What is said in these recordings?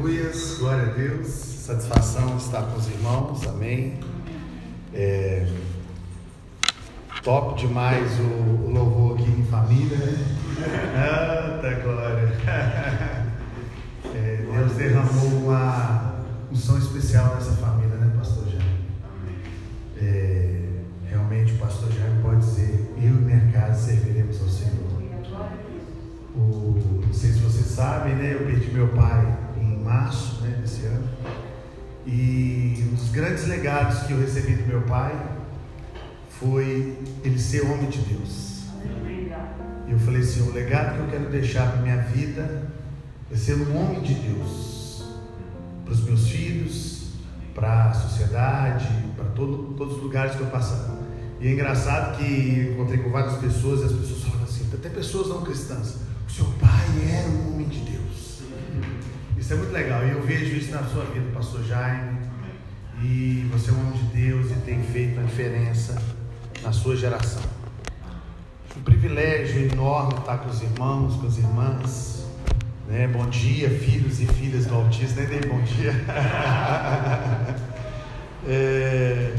Aleluias, glória a Deus, satisfação estar com os irmãos, amém. É, top demais o, o, louvor aqui em família, né? Eita glória! É, Deus derramou uma unção especial nessa família, né, Pastor Jaime? É, realmente o Pastor Jaime pode dizer: Eu e minha casa serviremos ao Senhor. O, não sei se vocês sabem, né? Eu perdi meu pai desse ano. E um dos grandes legados que eu recebi do meu pai foi ele ser homem de Deus. E eu falei assim: o legado que eu quero deixar para minha vida é ser um homem de Deus para os meus filhos, para a sociedade, para todo, todos os lugares que eu passar. E é engraçado que encontrei com várias pessoas e as pessoas falam assim, até pessoas não cristãs. O seu pai era um homem de Deus. Isso é muito legal. E eu vejo isso na sua vida, pastor Jaime. E você é um homem de Deus e tem feito a diferença na sua geração. Um privilégio enorme estar com os irmãos, com as irmãs. Né? Bom dia, filhos e filhas do Autista. Nem dei bom dia. é...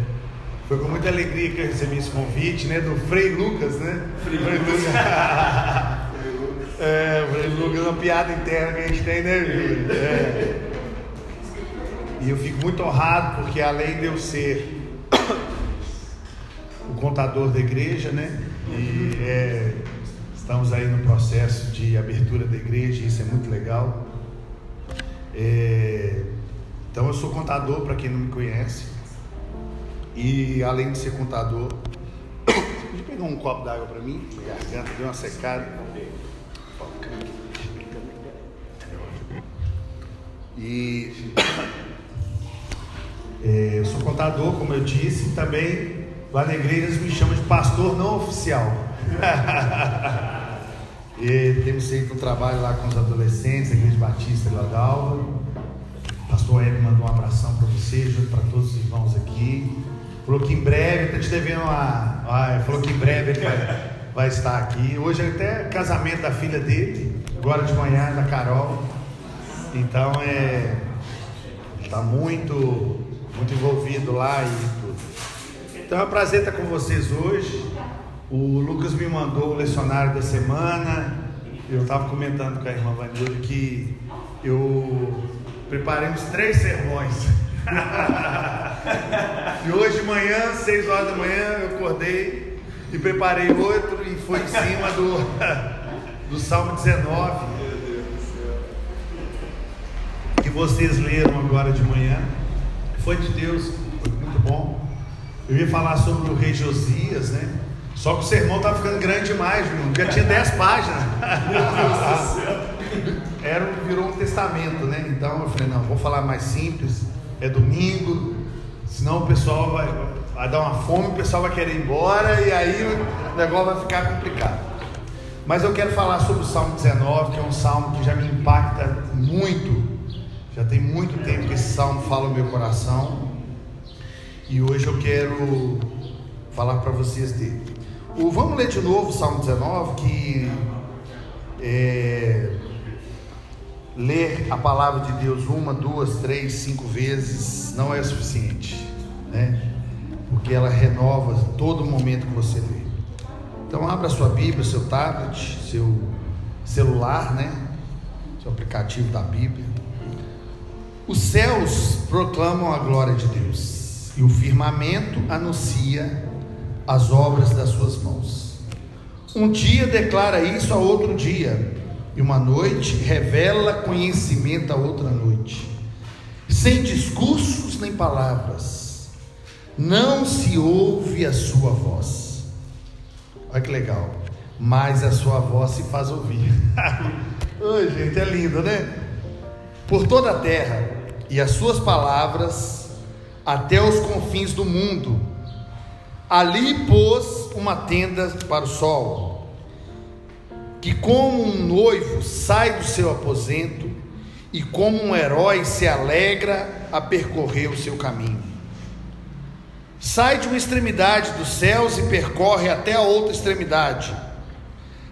Foi com muita alegria que eu recebi esse convite, né? Do Frei Lucas, né? Frei Lucas. É, Lucas, uma piada interna que a gente tem, né, é. E eu fico muito honrado porque além de eu ser o contador da igreja, né? E é, estamos aí no processo de abertura da igreja, isso é muito legal. É, então eu sou contador para quem não me conhece. E além de ser contador, pode pegar um copo d'água para mim? Minha garganta deu uma secada. E é, eu sou contador, como eu disse, e também lá na igreja eles me chamam de pastor não oficial. e temos feito um trabalho lá com os adolescentes, a Igreja Batista de Ladalva. Pastor Hebe mandou um abração para você, junto para todos os irmãos aqui. Falou que em breve, está te devendo uma. Ah, falou que em breve ele vai, vai estar aqui. Hoje é até casamento da filha dele, agora de manhã, da Carol. Então é. Está muito, muito envolvido lá e tudo. Então é um prazer estar com vocês hoje. O Lucas me mandou o lecionário da semana. Eu estava comentando com a irmã Vanilda que eu preparei uns três sermões. e hoje de manhã, seis horas da manhã, eu acordei e preparei outro e foi em cima do, do Salmo 19 que vocês leram agora de manhã. Foi de Deus, foi muito bom. Eu ia falar sobre o rei Josias, né? Só que o sermão estava ficando grande demais, viu? já tinha 10 páginas. Era, virou um testamento, né? Então eu falei, não, vou falar mais simples, é domingo, senão o pessoal vai, vai dar uma fome, o pessoal vai querer ir embora e aí o negócio vai ficar complicado. Mas eu quero falar sobre o Salmo 19, que é um salmo que já me impacta muito já tem muito tempo que esse salmo fala no meu coração. E hoje eu quero falar para vocês dele. O, vamos ler de novo o Salmo 19, que é, ler a palavra de Deus uma, duas, três, cinco vezes não é suficiente, né? Porque ela renova todo momento que você lê. Então abra sua Bíblia, seu tablet, seu celular, né? Seu aplicativo da Bíblia. Os céus proclamam a glória de Deus, e o firmamento anuncia as obras das suas mãos. Um dia declara isso a outro dia, e uma noite revela conhecimento a outra noite. Sem discursos nem palavras, não se ouve a sua voz. Olha que legal. Mas a sua voz se faz ouvir. Oi, gente, é lindo, né? Por toda a terra e as suas palavras até os confins do mundo. Ali pôs uma tenda para o sol, que como um noivo sai do seu aposento e como um herói se alegra a percorrer o seu caminho. Sai de uma extremidade dos céus e percorre até a outra extremidade.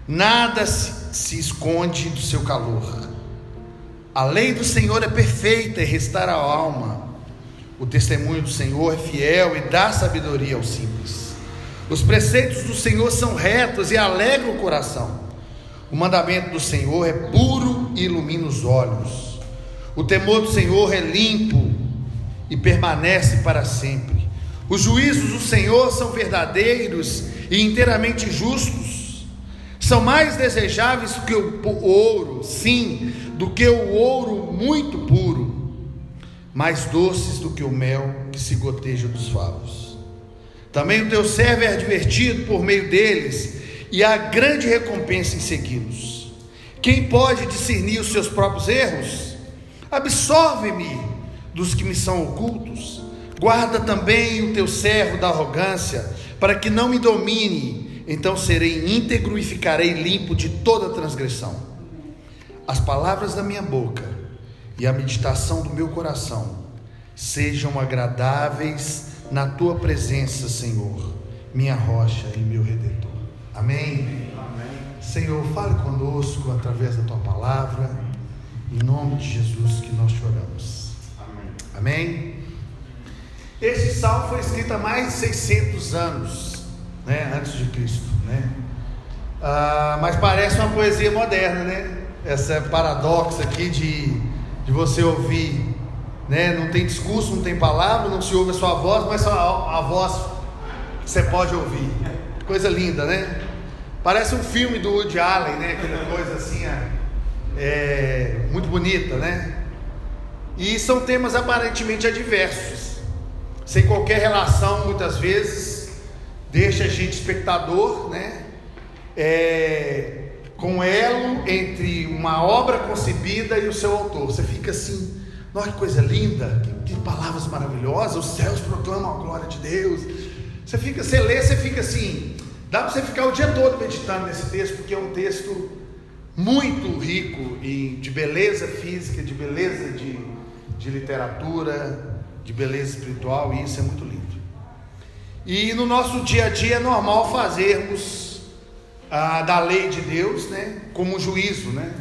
Nada se, se esconde do seu calor A lei do Senhor é perfeita e restaura a alma. O testemunho do Senhor é fiel e dá sabedoria aos simples. Os preceitos do Senhor são retos e alegram o coração. O mandamento do Senhor é puro e ilumina os olhos. O temor do Senhor é limpo e permanece para sempre. Os juízos do Senhor são verdadeiros e inteiramente justos. São mais desejáveis que o ouro, sim, do que o ouro muito puro, mais doces do que o mel que se goteja dos favos. Também o teu servo é advertido por meio deles, e há grande recompensa em segui-los. Quem pode discernir os seus próprios erros? Absolve-me dos que me são ocultos. Guarda também o teu servo da arrogância, para que não me domine. Então serei íntegro e ficarei limpo de toda transgressão. As palavras da minha boca e a meditação do meu coração sejam agradáveis na tua presença, Senhor, minha rocha e meu redentor. Amém? Amém. Senhor, fale conosco através da tua palavra. Em nome de Jesus que nós choramos. Amém. Amém? Esse salmo foi escrito há mais de 600 anos, né, antes de Cristo, né? Ah, mas parece uma poesia moderna, né? Essa paradoxa aqui de, de você ouvir, né? Não tem discurso, não tem palavra, não se ouve a sua voz, mas a, a voz você pode ouvir. Coisa linda, né? Parece um filme do Woody Allen, né? Aquela coisa assim, é, muito bonita, né? E são temas aparentemente adversos sem qualquer relação, muitas vezes, deixa a gente espectador, né? É, com elo entre uma obra concebida e o seu autor. Você fica assim, olha que coisa linda, que, que, palavras maravilhosas, os céus proclamam a glória de Deus. Você fica, você lê, você fica assim, dá para você ficar o dia todo meditando nesse texto, porque é um texto muito rico e de beleza física, de beleza de, de literatura, de beleza espiritual, e isso é muito lindo. E no nosso dia a dia é normal fazermos ah, da lei de Deus, né, como juízo, né?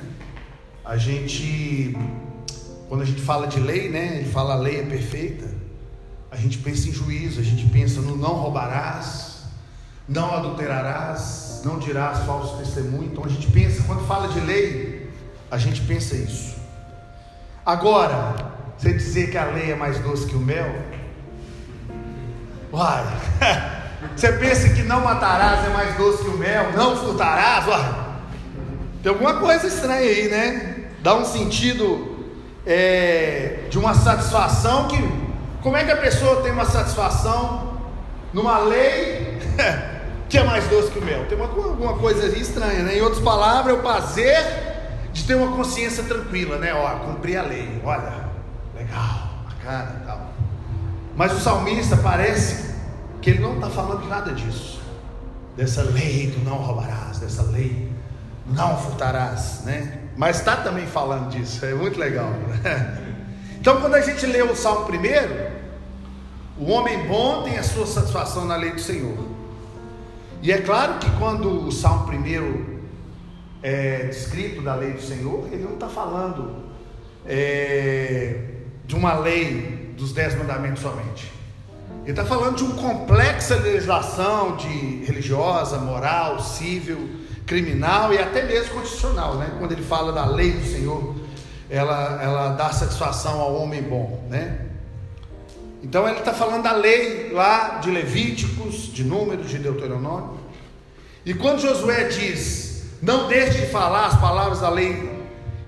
A gente, quando a gente fala de lei, né, ele fala a lei é perfeita. A gente pensa em juízo, a gente pensa no não roubarás, não adulterarás, não dirás falso testemunho. Então a gente pensa, quando fala de lei, a gente pensa isso. Agora, você dizer que a lei é mais doce que o mel? Uai, você pensa que não matarás é mais doce que o mel? Não furtarás? Uai, tem alguma coisa estranha aí, né? Dá um sentido é, de uma satisfação que. Como é que a pessoa tem uma satisfação numa lei que é mais doce que o mel? Tem uma, alguma coisa estranha, né? Em outras palavras, é o prazer de ter uma consciência tranquila, né? Ó, cumprir a lei, olha legal, bacana e tal. Mas o salmista parece que ele não está falando de nada disso. Dessa lei do não roubarás, dessa lei não furtarás, né? Mas está também falando disso, é muito legal. Né? Então, quando a gente lê o salmo primeiro, o homem bom tem a sua satisfação na lei do Senhor. E é claro que quando o salmo primeiro é descrito da lei do Senhor, ele não está falando é, de uma lei dos dez mandamentos somente. Ele está falando de uma complexa legislação de religiosa, moral, civil, criminal e até mesmo constitucional, né? Quando ele fala da lei do Senhor, ela, ela dá satisfação ao homem bom, né? Então ele está falando da lei lá de Levíticos, de Números, de Deuteronômio. E quando Josué diz: Não deixe de falar as palavras da lei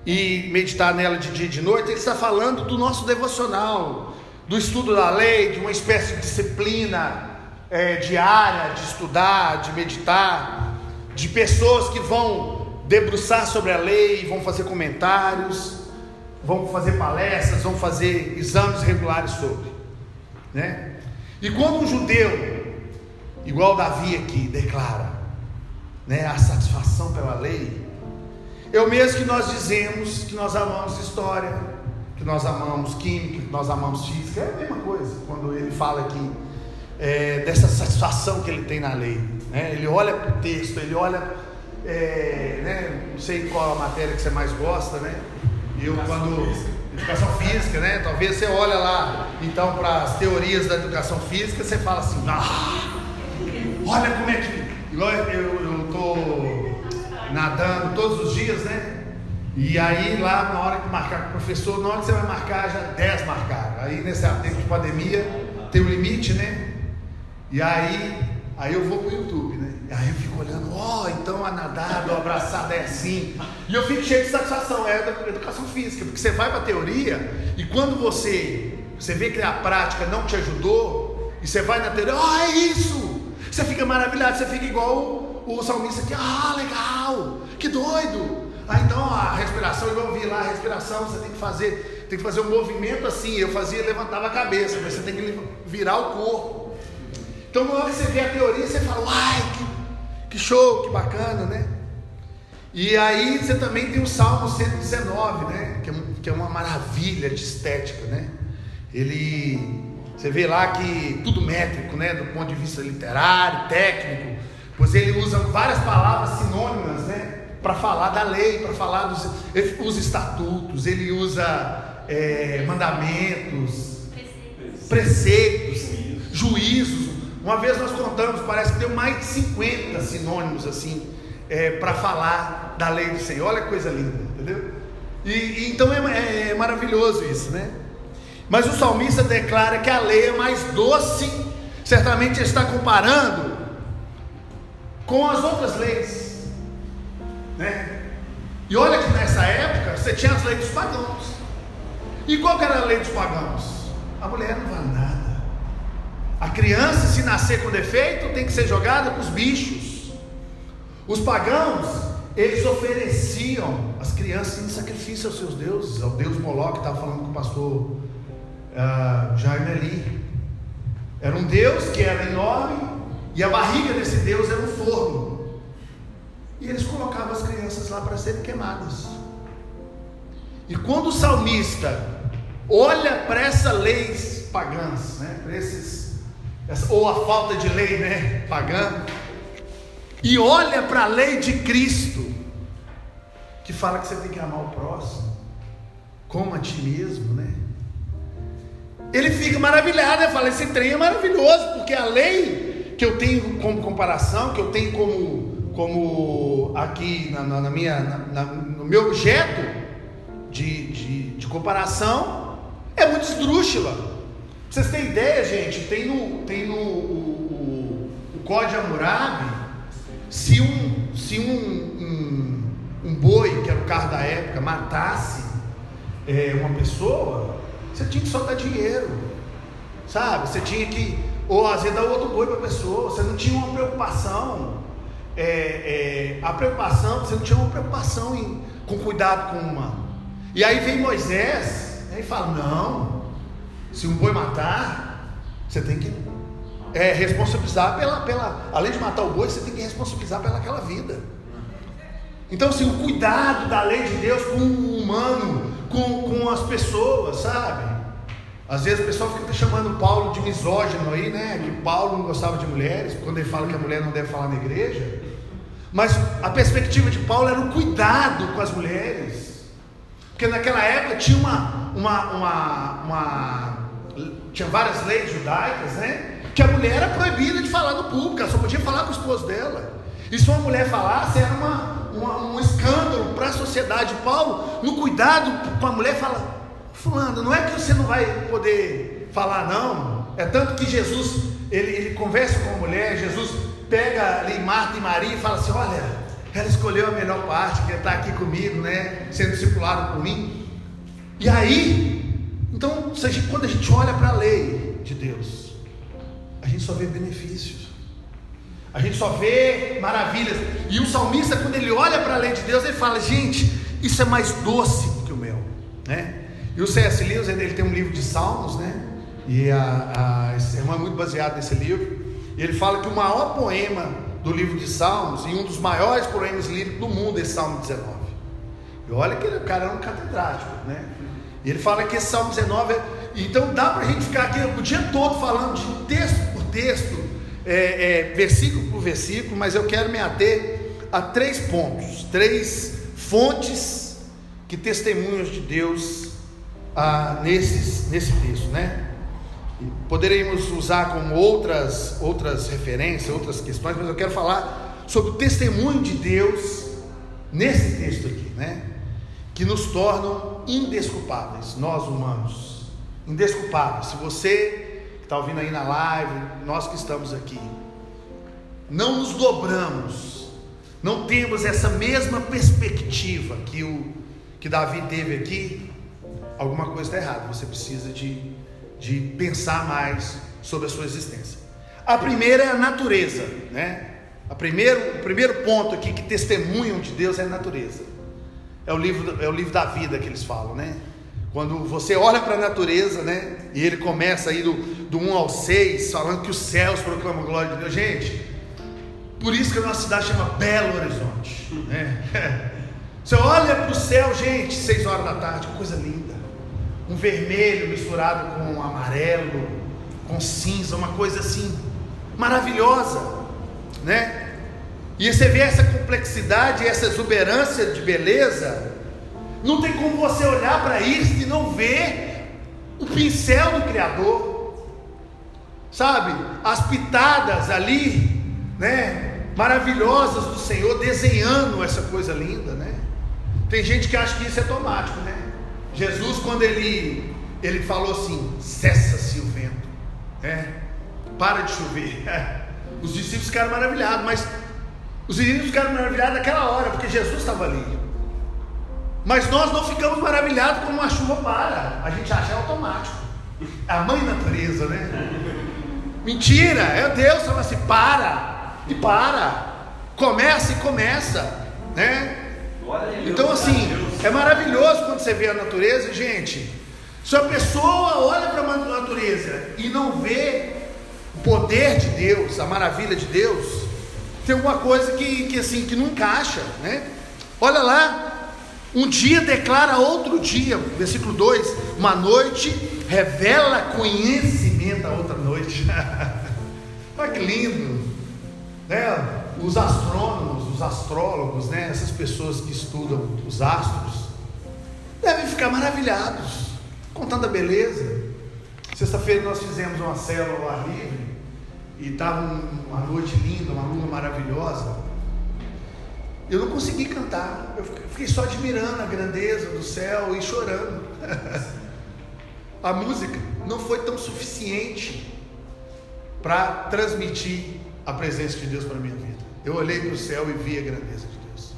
e meditar nela de dia e de noite, ele está falando do nosso devocional, do estudo da lei, de uma espécie de disciplina é, diária de estudar, de meditar, de pessoas que vão debruçar sobre a lei, vão fazer comentários, vão fazer palestras, vão fazer exames regulares sobre, né? E quando um judeu, igual Davi aqui, declara, né, a satisfação pela lei, é o mesmo que nós dizemos que nós amamos história, que nós amamos química, que nós amamos física, é a mesma coisa. Quando ele fala aqui é, dessa satisfação que ele tem na lei, né? ele olha para o texto, ele olha, é, né? não sei qual a matéria que você mais gosta, né? eu quando. Educação física, né? Talvez você olha lá, então, para as teorias da educação física, você fala assim, ah, olha como é que. Eu estou nadando todos os dias, né? E aí lá na hora que marcar com o professor, na hora que você vai marcar, já 10 marcaram. Aí nesse tempo de pandemia tem um limite, né? E aí, aí eu vou pro YouTube, né? E aí eu fico olhando, ó, oh, então a nadada, o abraçada é assim. E eu fico cheio de satisfação, é da educação física, porque você vai para a teoria e quando você, você vê que a prática não te ajudou, e você vai na teoria, ó, oh, é isso! Você fica maravilhado, você fica igual o, o salmista aqui, ah, legal, que doido! Ah, então a respiração, eu vi lá, a respiração, você tem que fazer, tem que fazer um movimento assim. Eu fazia, levantava a cabeça, mas você tem que virar o corpo. Então na hora que você vê a teoria, você fala, uai, que, que show, que bacana, né? E aí você também tem o Salmo 119, né? Que é, que é uma maravilha de estética, né? Ele, você vê lá que tudo métrico, né? Do ponto de vista literário, técnico, pois ele usa várias palavras sinônimas, né? Para falar da lei, para falar dos. Ele usa estatutos, ele usa é, mandamentos, preceitos, juízos. Uma vez nós contamos, parece que deu mais de 50 sinônimos assim, é, para falar da lei do Senhor. Olha que coisa linda, entendeu? E, e então é, é, é maravilhoso isso, né? Mas o salmista declara que a lei é mais doce, certamente está comparando com as outras leis. Né? E olha que nessa época você tinha as leis dos pagãos. E qual que era a lei dos pagãos? A mulher não vale nada. A criança, se nascer com defeito, tem que ser jogada para os bichos. Os pagãos, eles ofereciam as crianças em sacrifício aos seus deuses, ao deus Moloch, que estava falando com o pastor uh, Jaime ali. Era um deus que era enorme, e a barriga desse deus era um forno. E eles colocavam as crianças lá para serem queimadas. E quando o salmista olha para essa lei pagãs, né, para esses, ou a falta de lei né, pagã, e olha para a lei de Cristo, que fala que você tem que amar o próximo, como a ti mesmo, né? Ele fica maravilhado, ele fala: esse trem é maravilhoso, porque a lei que eu tenho como comparação, que eu tenho como como aqui na, na, na minha, na, no meu objeto de, de, de, comparação, é muito esdrúxula. Pra vocês terem ideia, gente, tem no, tem no o, o, o Código Hammurabi, se um, se um, um, um, boi, que era o carro da época, matasse é, uma pessoa, você tinha que soltar dinheiro, sabe? Você tinha que, ou às vezes dar outro boi para a pessoa, você não tinha uma preocupação é, é, a preocupação, você não tinha uma preocupação em, com cuidado com o humano. E aí vem Moisés né, e fala: não, se um boi matar, você tem que é, responsabilizar pela, pela. Além de matar o boi, você tem que responsabilizar pelaquela vida. Então, assim, o cuidado da lei de Deus com o humano, com, com as pessoas, sabe? Às vezes o pessoal fica chamando Paulo de misógino aí, né? Que Paulo não gostava de mulheres, quando ele fala que a mulher não deve falar na igreja. Mas a perspectiva de Paulo era o cuidado com as mulheres. Porque naquela época tinha uma, uma, uma, uma tinha várias leis judaicas, né? Que a mulher era proibida de falar no público, ela só podia falar com o esposo dela. E se uma mulher falasse, era uma, uma um escândalo para a sociedade. Paulo, no cuidado com a mulher, fala: Fulano, não é que você não vai poder falar, não. É tanto que Jesus, ele, ele conversa com a mulher, Jesus pega ali Marta e Maria e fala assim: Olha, ela escolheu a melhor parte, que está aqui comigo, né? Sendo discipulado por mim. E aí, então, quando a gente olha para a lei de Deus, a gente só vê benefícios. A gente só vê maravilhas. E o salmista, quando ele olha para a lei de Deus, ele fala: gente, isso é mais doce que o mel, né? E o C.S. Lewis, ele tem um livro de salmos, né? E a, a, esse irmão é muito baseado nesse livro. E ele fala que o maior poema do livro de Salmos, e um dos maiores poemas líricos do mundo, é Salmo 19. E olha que o cara é um catedrático, né? E ele fala que esse Salmo 19 é. Então dá para a gente ficar aqui o dia todo falando de texto por texto, é, é, versículo por versículo, mas eu quero me ater a três pontos, três fontes que testemunhos de Deus ah, nesses, nesse texto, né? Poderíamos usar como outras, outras referências, outras questões, mas eu quero falar sobre o testemunho de Deus nesse texto aqui, né? Que nos tornam indesculpáveis, nós humanos, indesculpáveis. Se você que está ouvindo aí na live, nós que estamos aqui, não nos dobramos, não temos essa mesma perspectiva que o que Davi teve aqui, alguma coisa está errada. Você precisa de de pensar mais sobre a sua existência. A primeira é a natureza, né? A primeiro, o primeiro ponto aqui que testemunham de Deus é a natureza. É o livro, é o livro da vida que eles falam, né? Quando você olha para a natureza, né? E ele começa aí do, do 1 ao 6, falando que os céus proclamam a glória de Deus. Gente, por isso que a nossa cidade chama Belo Horizonte. Né? Você olha para o céu, gente, 6 horas da tarde, coisa linda um vermelho misturado com um amarelo, com cinza, uma coisa assim maravilhosa, né? E você vê essa complexidade, essa exuberância de beleza, não tem como você olhar para isso e não ver o pincel do Criador, sabe? As pitadas ali, né? Maravilhosas do Senhor desenhando essa coisa linda, né? Tem gente que acha que isso é automático, né? Jesus, quando ele, ele falou assim: cessa-se o vento, é, para de chover. Os discípulos ficaram maravilhados, mas os discípulos ficaram maravilhados naquela hora, porque Jesus estava ali. Mas nós não ficamos maravilhados quando a chuva para, a gente acha é automático. É a mãe natureza, né? Mentira, é Deus falando assim: para, e para, começa e começa, né? Então, assim, é maravilhoso quando você vê a natureza, gente. Se a pessoa olha para a natureza e não vê o poder de Deus, a maravilha de Deus, tem alguma coisa que, que assim que não encaixa, né? Olha lá, um dia declara outro dia, versículo 2: uma noite revela conhecimento a outra noite. Olha que lindo, né? Os astrônomos os astrólogos, né, essas pessoas que estudam os astros, devem ficar maravilhados com tanta beleza. Sexta-feira nós fizemos uma célula ao ar livre e estava uma noite linda, uma lua maravilhosa. Eu não consegui cantar, eu fiquei só admirando a grandeza do céu e chorando. a música não foi tão suficiente para transmitir a presença de Deus para minha vida. Eu olhei para o céu e vi a grandeza de Deus.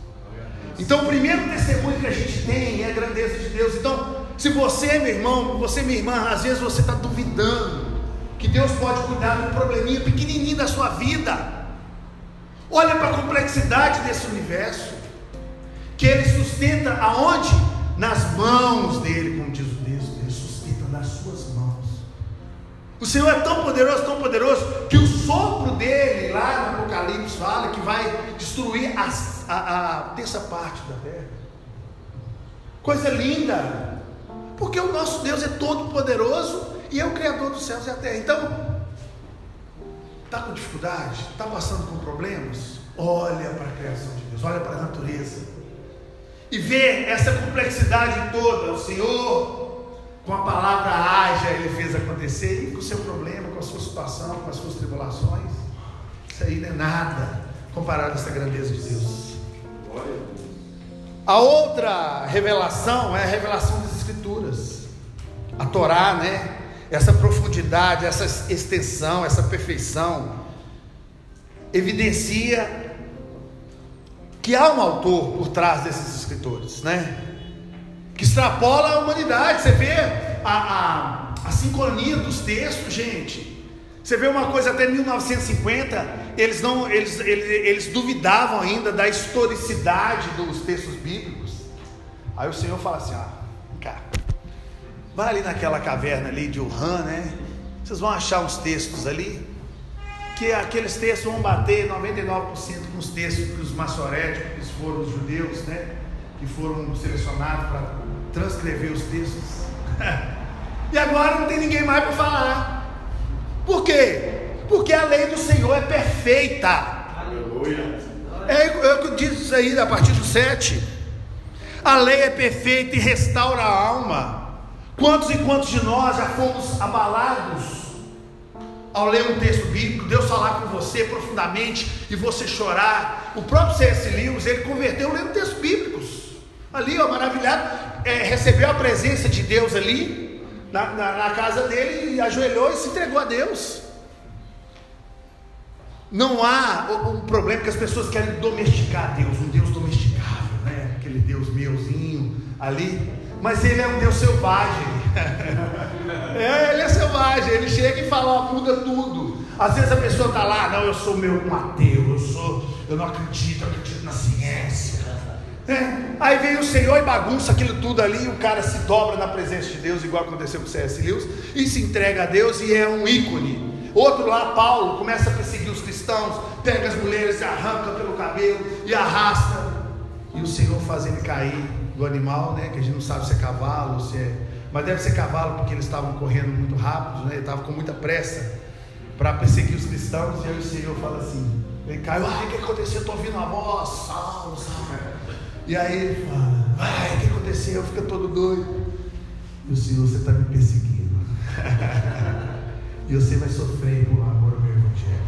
Então, o primeiro testemunho que a gente tem é a grandeza de Deus. Então, se você, meu irmão, você, minha irmã, às vezes você está duvidando que Deus pode cuidar de um probleminha pequenininho da sua vida. Olha para a complexidade desse universo. Que Ele sustenta aonde? Nas mãos dele, como diz o O Senhor é tão poderoso, tão poderoso, que o sopro dele, lá no Apocalipse, fala que vai destruir a, a, a terça parte da terra. Coisa linda, porque o nosso Deus é todo poderoso e é o Criador dos céus e da terra. Então, está com dificuldade, está passando por problemas? Olha para a criação de Deus, olha para a natureza e vê essa complexidade toda. O Senhor com a palavra haja, ele fez acontecer, e com o seu problema, com a sua situação, com as suas tribulações. Isso aí não é nada comparado a essa grandeza de Deus. A outra revelação é a revelação das Escrituras. A Torá, né? Essa profundidade, essa extensão, essa perfeição, evidencia que há um autor por trás desses escritores, né? Que extrapola a humanidade. Você vê a, a, a sincronia dos textos, gente. Você vê uma coisa até 1950, eles não, eles, eles, eles duvidavam ainda da historicidade dos textos bíblicos. Aí o Senhor fala assim: ah, cá, vai ali naquela caverna ali de Wuhan, né? Vocês vão achar uns textos ali, que aqueles textos vão bater 99% com os textos que os maçoréticos foram os judeus, né? Que foram selecionados para transcrever os textos. e agora não tem ninguém mais para falar. Por quê? Porque a lei do Senhor é perfeita. Aleluia. É, é o que diz isso aí a partir do 7. A lei é perfeita e restaura a alma. Quantos e quantos de nós já fomos abalados ao ler um texto bíblico, Deus falar com você profundamente e você chorar? O próprio C.S. Lewis, ele converteu lendo textos bíblicos. Ali, ó, maravilhado, é, recebeu a presença de Deus ali, na, na, na casa dele, e ajoelhou e se entregou a Deus. Não há um problema que as pessoas querem domesticar Deus, um Deus domesticável, né? Aquele Deus meuzinho ali. Mas ele é um Deus selvagem. é, ele é selvagem. Ele chega e fala, ó, muda tudo. Às vezes a pessoa está lá, não, eu sou meu um ateu, eu sou, eu não acredito, eu acredito na ciência. É. Aí vem o Senhor e bagunça aquilo tudo ali, e o cara se dobra na presença de Deus, igual aconteceu com C.S. Lewis, e se entrega a Deus e é um ícone. Outro lá, Paulo, começa a perseguir os cristãos, pega as mulheres arranca pelo cabelo e arrasta. E o Senhor faz ele cair do animal, né? Que a gente não sabe se é cavalo, se é. Mas deve ser cavalo, porque eles estavam correndo muito rápido, né? Ele estava com muita pressa para perseguir os cristãos. E aí o Senhor fala assim: ele caiu, ai, o que aconteceu? Estou ouvindo uma voz, Saulo, Saulo. E aí ele fala: ai, o que aconteceu? Fica todo doido. E o Senhor, você está me perseguindo. E você vai sofrer por amor ao meu evangelho.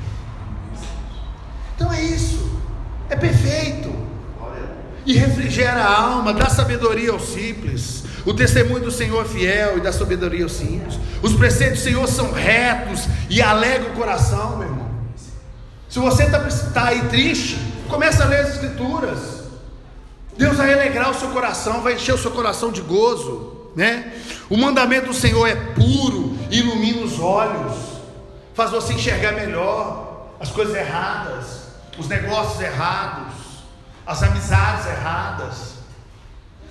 Então é isso. É perfeito. E refrigera a alma, dá sabedoria aos simples. O testemunho do Senhor é fiel e dá sabedoria aos simples. Os preceitos do Senhor são retos e alegram o coração, meu irmão. Se você está tá aí triste, começa a ler as Escrituras. Deus vai alegrar o seu coração, vai encher o seu coração de gozo, né? O mandamento do Senhor é puro, ilumina os olhos, faz você enxergar melhor as coisas erradas, os negócios errados, as amizades erradas.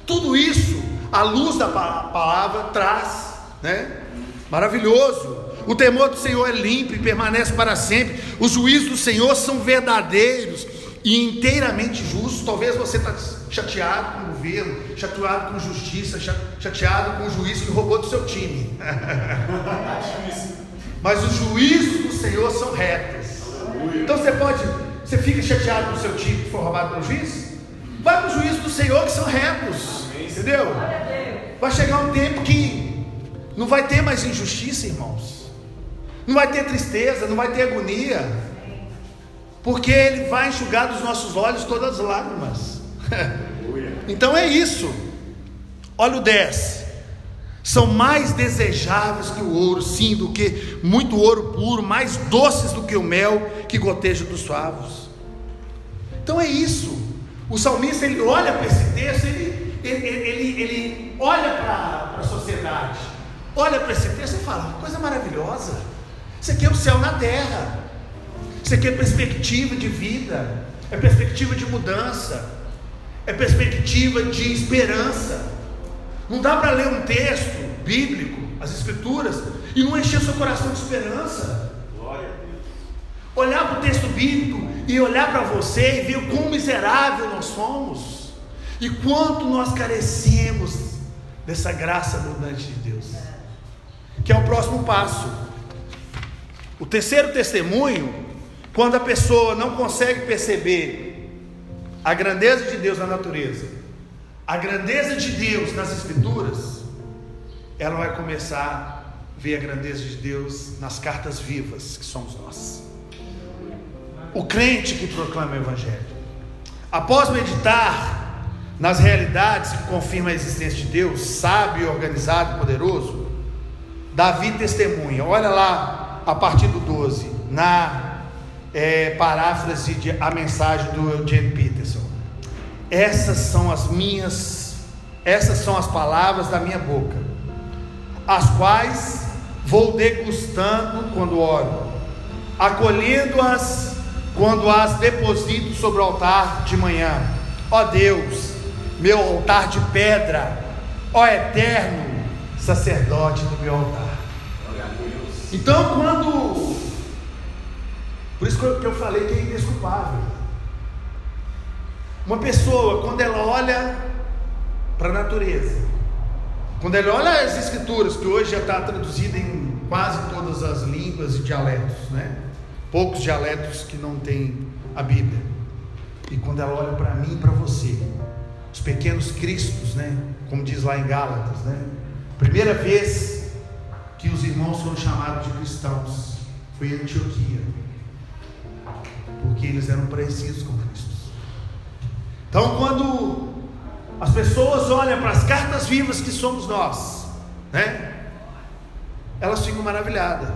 Tudo isso, a luz da palavra traz, né? Maravilhoso. O temor do Senhor é limpo e permanece para sempre. Os juízos do Senhor são verdadeiros e inteiramente justos. Talvez você está chateado com o governo, chateado com justiça, chateado com o juiz que roubou do seu time. Mas os juízos do Senhor são retos. Então você pode, você fica chateado com o seu time que foi roubado pelo juiz? Vai para o juízo do Senhor que são retos. Entendeu? Vai chegar um tempo que não vai ter mais injustiça, irmãos. Não vai ter tristeza, não vai ter agonia porque Ele vai enxugar dos nossos olhos todas as lágrimas. então é isso. Olha o 10. São mais desejáveis que o ouro, sim, do que muito ouro puro, mais doces do que o mel que goteja dos favos. Então é isso. O salmista ele olha para esse texto, ele, ele, ele, ele olha para a sociedade, olha para esse texto e fala: coisa maravilhosa. Isso aqui é o céu na terra. Isso aqui é perspectiva de vida, é perspectiva de mudança, é perspectiva de esperança. Não dá para ler um texto bíblico, as escrituras, e não encher seu coração de esperança. Glória a Deus. Olhar para o texto bíblico e olhar para você e ver o quão miserável nós somos e quanto nós carecemos dessa graça abundante de Deus. Que é o próximo passo. O terceiro testemunho quando a pessoa não consegue perceber a grandeza de Deus na natureza, a grandeza de Deus nas Escrituras, ela vai começar a ver a grandeza de Deus nas cartas vivas que somos nós. O crente que proclama o Evangelho, após meditar nas realidades que confirmam a existência de Deus, sábio, organizado poderoso, Davi testemunha, olha lá a partir do 12, na é, paráfrase de a mensagem do Eugene Peterson. Essas são as minhas, essas são as palavras da minha boca, as quais vou degustando quando oro, acolhendo-as quando as deposito sobre o altar de manhã. Ó Deus, meu altar de pedra, ó eterno sacerdote do meu altar. Então, quando por isso que eu falei que é indesculpável. Uma pessoa, quando ela olha para a natureza, quando ela olha as escrituras, que hoje já está traduzida em quase todas as línguas e dialetos, né? Poucos dialetos que não tem a Bíblia. E quando ela olha para mim e para você, os pequenos cristos, né? Como diz lá em Gálatas, né? Primeira vez que os irmãos foram chamados de cristãos foi em Antioquia, porque eles eram parecidos com Cristo. Então, quando as pessoas olham para as cartas vivas que somos nós, né? Elas ficam maravilhadas.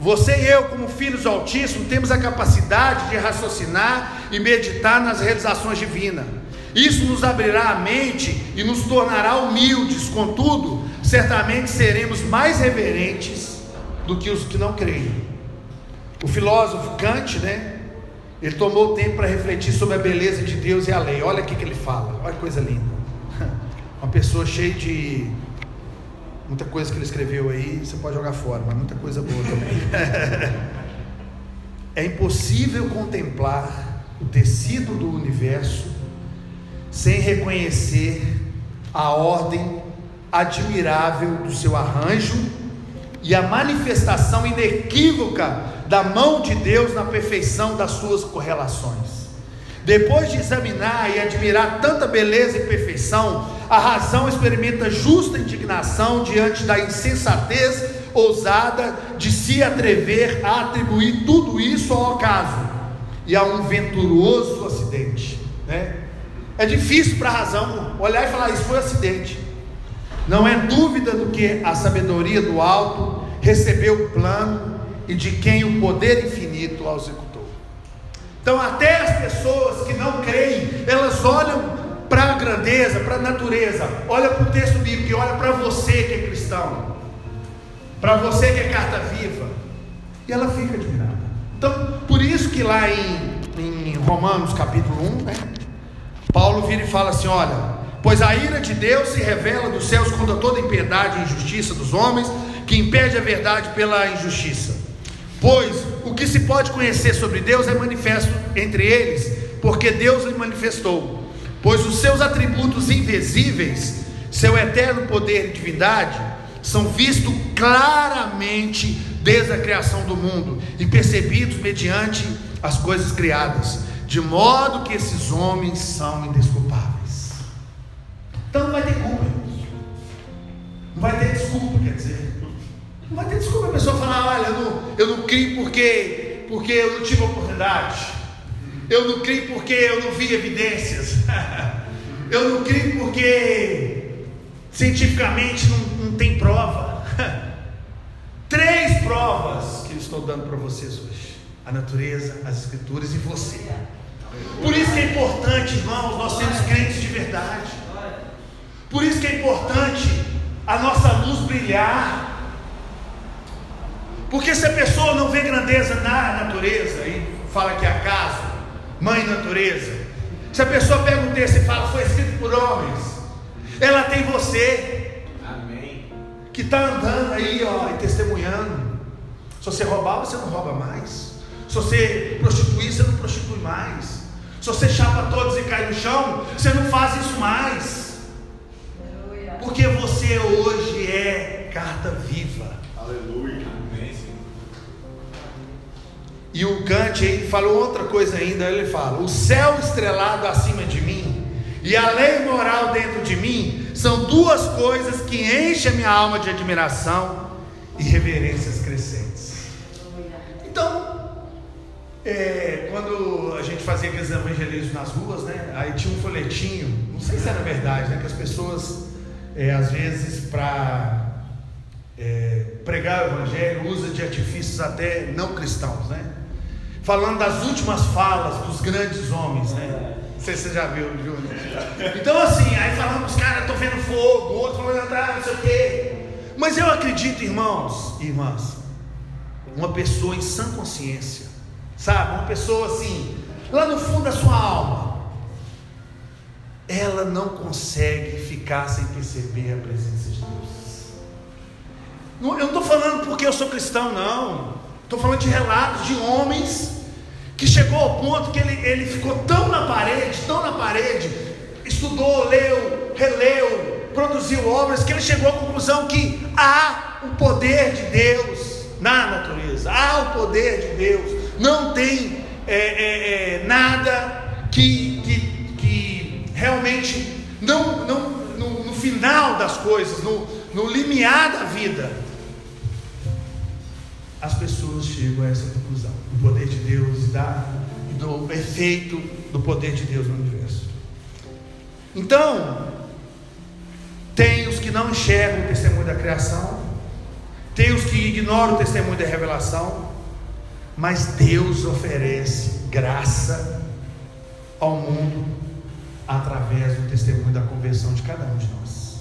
Você e eu, como filhos do Altíssimo, temos a capacidade de raciocinar e meditar nas realizações divinas. Isso nos abrirá a mente e nos tornará humildes, contudo, certamente seremos mais reverentes do que os que não creem. O filósofo Kant, né? Ele tomou tempo para refletir sobre a beleza de Deus e a lei. Olha o que ele fala, olha que coisa linda. Uma pessoa cheia de muita coisa que ele escreveu aí, você pode jogar fora, mas muita coisa boa também. é impossível contemplar o tecido do universo sem reconhecer a ordem admirável do seu arranjo e a manifestação inequívoca da mão de Deus na perfeição das suas correlações. Depois de examinar e admirar tanta beleza e perfeição, a razão experimenta justa indignação diante da insensatez ousada de se atrever a atribuir tudo isso ao acaso e a um venturoso acidente. Né? É difícil para a razão olhar e falar: Isso foi um acidente. Não é dúvida do que a sabedoria do alto recebeu o plano e de quem o poder infinito a executou. Então, até as pessoas que não creem, elas olham para a grandeza, para a natureza, olha para o texto bíblico e olha para você que é cristão, para você que é carta viva, e ela fica admirada. Então, por isso que lá em, em Romanos capítulo 1, né, Paulo vira e fala assim: olha, pois a ira de Deus se revela dos céus contra toda impiedade e injustiça dos homens, que impede a verdade pela injustiça. Pois o que se pode conhecer sobre Deus é manifesto entre eles, porque Deus lhe manifestou. Pois os seus atributos invisíveis, seu eterno poder e divindade, são vistos claramente desde a criação do mundo e percebidos mediante as coisas criadas, de modo que esses homens são indesculpáveis. Então não vai ter culpa, não vai ter desculpa, quer dizer. Não vai ter desculpa a pessoa falar, olha, eu não, eu não criei porque, porque eu não tive oportunidade. Eu não criei porque eu não vi evidências. eu não criei porque cientificamente não, não tem prova. Três provas que eu estou dando para vocês hoje: a natureza, as escrituras e você. Por isso que é importante, irmãos, nós sermos crentes de verdade. Por isso que é importante a nossa luz brilhar. Porque se a pessoa não vê grandeza na natureza e fala que é acaso, mãe natureza, se a pessoa pega um texto e fala, foi escrito por homens, ela tem você, Amém. que está andando aí, ó, e testemunhando. Se você roubar, você não rouba mais. Se você prostituir, você não prostitui mais. Se você chapa todos e cai no chão, você não faz isso mais. Porque você hoje é carta viva. Aleluia. E o Kant ele falou outra coisa ainda, ele fala: "O céu estrelado acima de mim e a lei moral dentro de mim são duas coisas que enchem a minha alma de admiração e reverências crescentes." Então, é, quando a gente fazia aqueles evangelismos nas ruas, né? Aí tinha um folhetinho, não sei se era verdade, né? Que as pessoas, é, às vezes, para é, pregar o evangelho, usa de artifícios até não cristãos, né? Falando das últimas falas dos grandes homens, né? Não sei se você já viu, Júnior. Então, assim, aí falamos, cara, estou vendo fogo, o outro falando, ah, não sei o quê. Mas eu acredito, irmãos e irmãs, uma pessoa em sã consciência, sabe? Uma pessoa assim, lá no fundo da sua alma, ela não consegue ficar sem perceber a presença de Deus. Eu não estou falando porque eu sou cristão, não. Estou falando de relatos de homens que chegou ao ponto que ele, ele ficou tão na parede, tão na parede, estudou, leu, releu, produziu obras, que ele chegou à conclusão que há o poder de Deus na natureza, há o poder de Deus, não tem é, é, é, nada que, que, que realmente, não, não no, no final das coisas, no, no limiar da vida, as pessoas chegam a essa conclusão: do poder de Deus e, do efeito do poder de Deus no universo. Então, tem os que não enxergam o testemunho da criação, tem os que ignoram o testemunho da revelação, mas Deus oferece graça ao mundo através do testemunho da conversão de cada um de nós.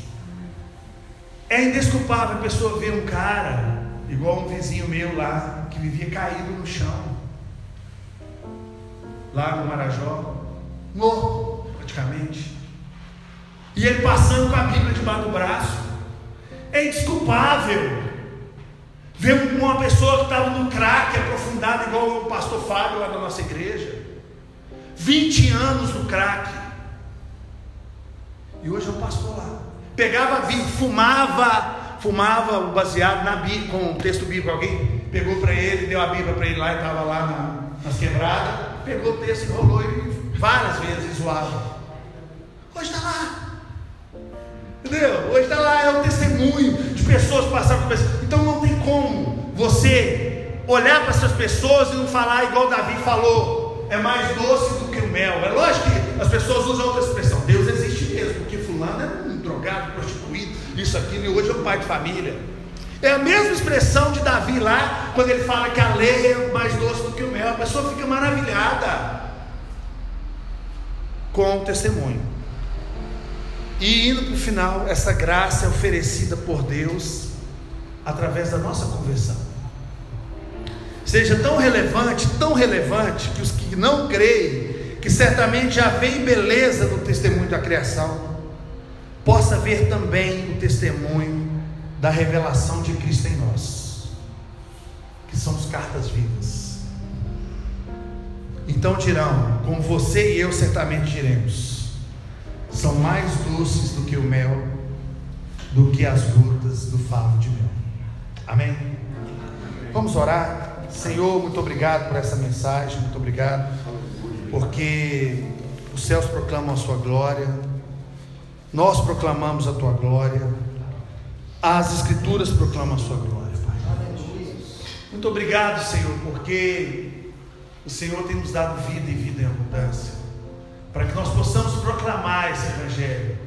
É indesculpável a pessoa ver um cara, igual um vizinho meu lá, que vivia caído no chão, lá no Marajó, morto praticamente, e ele passando com a Bíblia debaixo do braço. É indesculpável ver uma pessoa que estava no crack aprofundado, igual o pastor Fábio lá da nossa igreja. 20 anos no crack. E hoje é um pastor lá. Pegava vinho, fumava, fumava o baseado na Bíblia, com o texto bíblico. Alguém pegou para ele, deu a Bíblia para ele lá e estava lá na, nas quebradas. Pegou o texto, enrolou e várias vezes zoava. Hoje está lá. Entendeu? Hoje está lá, é o testemunho de pessoas passaram por pessoas. Então não tem como você olhar para essas pessoas e não falar igual Davi falou. É mais doce do que o mel. É lógico que as pessoas usam outra expressão. Deus existe mesmo, porque fulano é um drogado, isso, aquilo, e hoje é um pai de família. É a mesma expressão de Davi lá, quando ele fala que a lei é mais doce do que o mel. A pessoa fica maravilhada com o testemunho. E indo para o final, essa graça é oferecida por Deus através da nossa conversão. Seja tão relevante, tão relevante, que os que não creem, que certamente já veem beleza no testemunho da criação, possa ver também o testemunho da revelação de Cristo em nós, que são as cartas vivas. Então dirão, como você e eu certamente diremos, são mais doces do que o mel, do que as gotas do favo de mel. Amém? Vamos orar. Senhor, muito obrigado por essa mensagem, muito obrigado, porque os céus proclamam a sua glória, nós proclamamos a tua glória, as Escrituras proclamam a sua glória, Pai. Muito obrigado, Senhor, porque o Senhor tem nos dado vida e vida em abundância. Para que nós possamos proclamar esse Evangelho,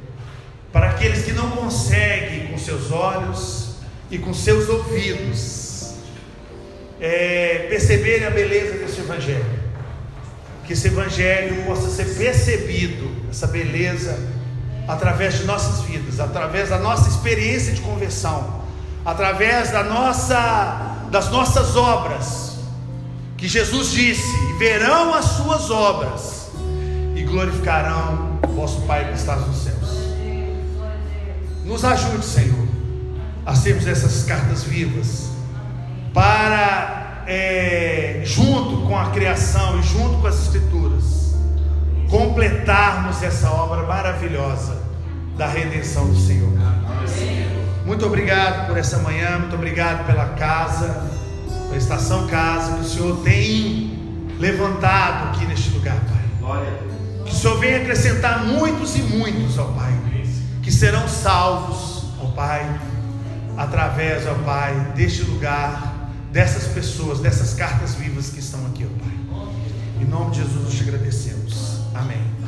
para aqueles que não conseguem com seus olhos e com seus ouvidos é, perceberem a beleza desse Evangelho, que esse Evangelho possa ser percebido, essa beleza, através de nossas vidas, através da nossa experiência de conversão, através da nossa, das nossas obras, que Jesus disse: verão as suas obras glorificarão o vosso Pai que está nos céus. Nos ajude, Senhor, a sermos essas cartas vivas, para, é, junto com a criação e junto com as Escrituras, completarmos essa obra maravilhosa da redenção do Senhor. Muito obrigado por essa manhã, muito obrigado pela casa, pela estação casa que o Senhor tem levantado aqui neste lugar, Pai. Que o Senhor venha acrescentar muitos e muitos, ó Pai, que serão salvos, ó Pai, através, ó Pai, deste lugar, dessas pessoas, dessas cartas vivas que estão aqui, ó Pai. Em nome de Jesus, nós te agradecemos. Amém.